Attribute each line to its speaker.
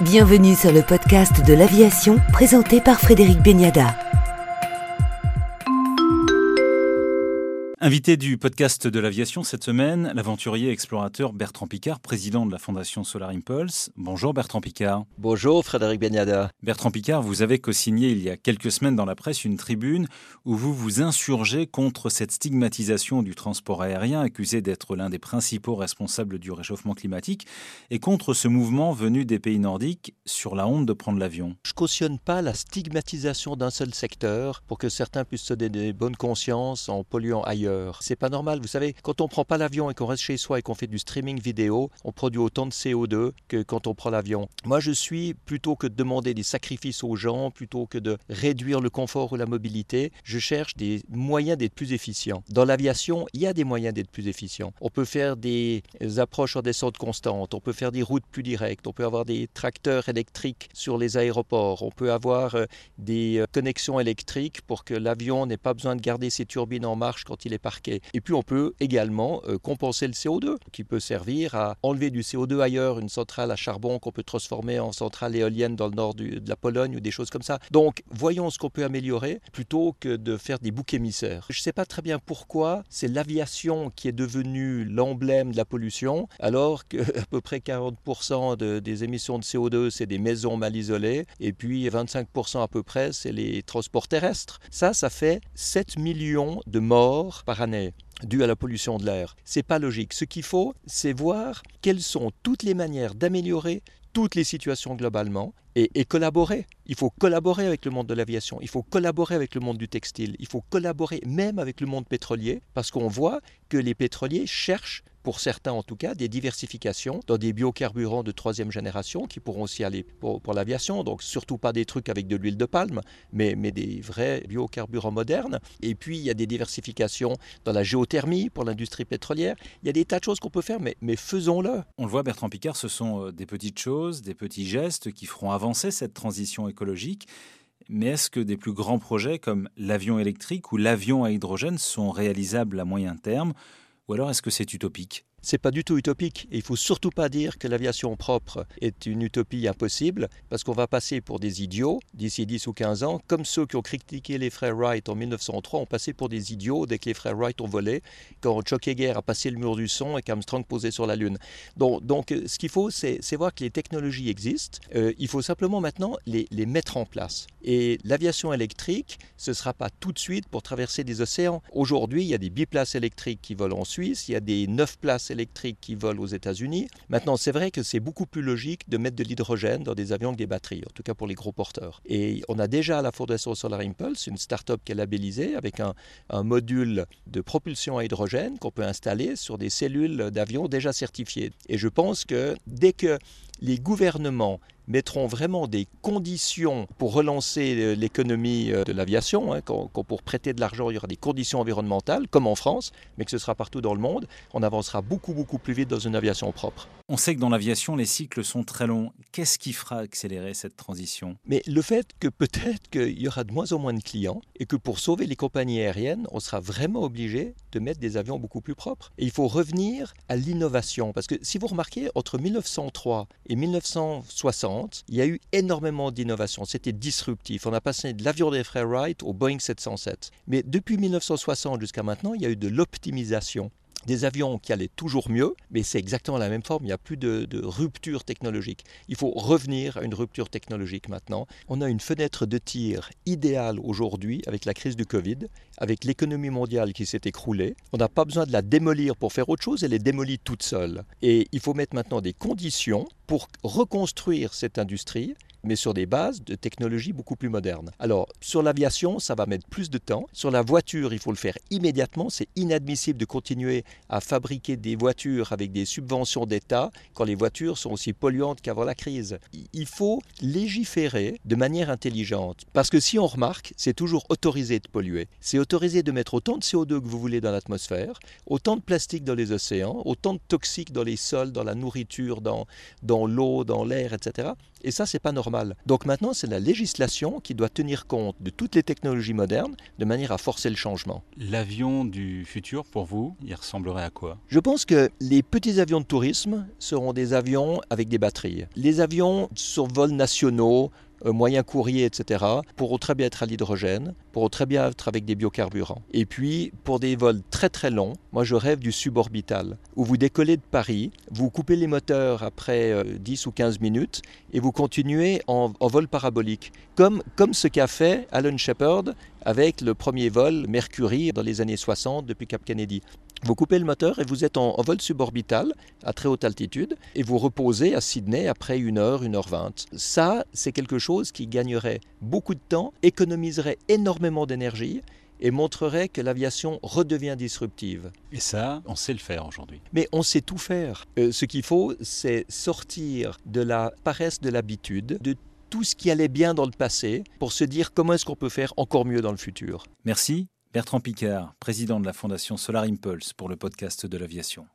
Speaker 1: Bienvenue sur le podcast de l'aviation présenté par Frédéric Beniada.
Speaker 2: Invité du podcast de l'aviation cette semaine, l'aventurier explorateur Bertrand Picard, président de la Fondation Solar Impulse. Bonjour Bertrand Picard.
Speaker 3: Bonjour Frédéric Beniada.
Speaker 2: Bertrand Picard, vous avez co-signé il y a quelques semaines dans la presse une tribune où vous vous insurgez contre cette stigmatisation du transport aérien accusé d'être l'un des principaux responsables du réchauffement climatique et contre ce mouvement venu des pays nordiques sur la honte de prendre l'avion.
Speaker 3: Je cautionne pas la stigmatisation d'un seul secteur pour que certains puissent se donner des bonnes consciences en polluant ailleurs. C'est pas normal. Vous savez, quand on prend pas l'avion et qu'on reste chez soi et qu'on fait du streaming vidéo, on produit autant de CO2 que quand on prend l'avion. Moi, je suis plutôt que de demander des sacrifices aux gens, plutôt que de réduire le confort ou la mobilité, je cherche des moyens d'être plus efficients. Dans l'aviation, il y a des moyens d'être plus efficients. On peut faire des approches en descente constante, on peut faire des routes plus directes, on peut avoir des tracteurs électriques sur les aéroports, on peut avoir euh, des euh, connexions électriques pour que l'avion n'ait pas besoin de garder ses turbines en marche quand il est Et puis on peut également euh, compenser le CO2 qui peut servir à enlever du CO2 ailleurs, une centrale à charbon qu'on peut transformer en centrale éolienne dans le nord de la Pologne ou des choses comme ça. Donc voyons ce qu'on peut améliorer plutôt que de faire des boucs émissaires. Je ne sais pas très bien pourquoi c'est l'aviation qui est devenue l'emblème de la pollution alors que à peu près 40% des émissions de CO2 c'est des maisons mal isolées et puis 25% à peu près c'est les transports terrestres. Ça, ça fait 7 millions de morts par année dû à la pollution de l'air. C'est pas logique. Ce qu'il faut, c'est voir quelles sont toutes les manières d'améliorer toutes les situations globalement et, collaborer. Il faut collaborer avec le monde de l'aviation, il faut collaborer avec le monde du textile, il faut collaborer même avec le monde pétrolier, parce qu'on voit que les pétroliers cherchent, pour certains en tout cas, des diversifications dans des biocarburants de troisième génération qui pourront aussi aller pour, pour l'aviation. Donc surtout pas des trucs avec de l'huile de palme, mais, mais des vrais biocarburants modernes. Et puis il y a des diversifications dans la géothermie pour l'industrie pétrolière. Il y a des tas de choses qu'on peut faire, mais, mais faisons-le.
Speaker 2: On le voit, Bertrand Picard, ce sont euh, des petites choses, des petits gestes qui feront avancer cette transition écologique. Mais est-ce que des plus grands projets comme l'avion électrique ou l'avion à hydrogène sont réalisables à moyen terme Ou alors est-ce que c'est utopique?
Speaker 3: C'est pas du tout utopique. Et il faut surtout pas dire que l'aviation propre est une utopie impossible, parce qu'on va passer pour des idiots d'ici 10 ou 15 ans, comme ceux qui ont critiqué les frères Wright en 1903 ont passé pour des idiots dès que les frères Wright ont volé, quand Chuck Yeager a passé le mur du son et qu'Armstrong posait sur la Lune. Donc, donc ce qu'il faut, c'est voir que les technologies existent. Euh, il faut simplement maintenant les, les mettre en place. Et l'aviation électrique, ce ne sera pas tout de suite pour traverser des océans. Aujourd'hui, il y a des biplaces électriques qui volent en Suisse, il y a des neuf places électriques qui volent aux États-Unis. Maintenant, c'est vrai que c'est beaucoup plus logique de mettre de l'hydrogène dans des avions avec des batteries, en tout cas pour les gros porteurs. Et on a déjà à la Fondation Solar Impulse une start-up qui est labellisée avec un module de propulsion à hydrogène qu'on peut installer sur des cellules d'avions déjà certifiées. Et je pense que dès que les gouvernements mettront vraiment des conditions pour relancer euh, l'économie euh, de l'aviation, hein, quand, pour prêter de l'argent, il y aura des conditions environnementales, comme en France, mais que ce sera partout dans le monde, on avancera beaucoup, beaucoup plus vite dans une aviation propre.
Speaker 2: On sait que dans l'aviation, les cycles sont très longs. Qu'est-ce qui fera accélérer cette transition?
Speaker 3: Mais le fait que peut-être qu'il y aura de moins en moins de clients et que pour sauver les compagnies aériennes, on sera vraiment obligé de mettre des avions beaucoup plus propres. Et il faut revenir à l'innovation, parce que si vous remarquez, entre 1903 et 1960, il y a eu énormément d'innovations. C'était disruptif. On a passé de l'avion des frères Wright au Boeing 707. Mais depuis 1960 jusqu'à maintenant, il y a eu de l'optimisation des avions qui allaient toujours mieux, mais c'est exactement la même forme, il n'y a plus de, de, rupture technologique. Il faut revenir à une rupture technologique maintenant. On a une fenêtre de tir idéale aujourd'hui avec la crise du Covid, avec l'économie mondiale qui s'est écroulée. On n'a pas besoin de la démolir pour faire autre chose, elle est démolie toute seule. Et il faut mettre maintenant des conditions pour reconstruire cette industrie mais sur des bases de technologies beaucoup plus modernes. Alors, sur l'aviation, ça va mettre plus de temps. Sur la voiture, il faut le faire immédiatement. C'est inadmissible de continuer à fabriquer des voitures avec des subventions d'État quand les voitures sont aussi polluantes qu'avant la crise. Il faut légiférer de manière intelligente. Parce que si on remarque, c'est toujours autorisé de polluer. C'est autorisé de mettre autant de CO2 que vous voulez dans l'atmosphère, autant de plastique dans les océans, autant de toxiques dans les sols, dans la nourriture, dans, dans l'eau, dans l'air, etc. Et ça, c'est pas normal Donc maintenant, c'est la législation qui doit tenir compte de toutes les technologies modernes de manière à forcer le changement.
Speaker 2: L'avion du futur, pour vous, il ressemblerait à quoi?
Speaker 3: Je pense que les petits avions de tourisme seront des avions avec des batteries. Les avions sur vol nationaux, euh, moyens courriers, etc., pourront très bien être à l'hydrogène, pourront très bien être avec des biocarburants. Et puis, pour des vols très très longs, moi je rêve du suborbital, où vous décollez de Paris, vous coupez les moteurs après 10 euh, ou 15 minutes, et vous continuez en, en vol parabolique, comme, comme ce qu'a fait Alan Shepard avec le premier vol Mercury dans les années 60 depuis Cap Kennedy. Vous coupez le moteur et vous êtes en, vol suborbital à très haute altitude et vous reposez à Sydney après une heure, une heure vingt. Ça, c'est quelque chose qui gagnerait beaucoup de temps, économiserait énormément d'énergie et montrerait que l'aviation redevient disruptive.
Speaker 2: Et ça, on sait le faire aujourd'hui.
Speaker 3: Mais on sait tout faire. Euh, ce qu'il faut, c'est sortir de la paresse de l'habitude, de tout ce qui allait bien dans le passé, pour se dire comment est-ce qu'on peut faire encore mieux dans le futur.
Speaker 2: Merci. Bertrand Picard, président de la Fondation Solar Impulse pour le podcast de l'aviation.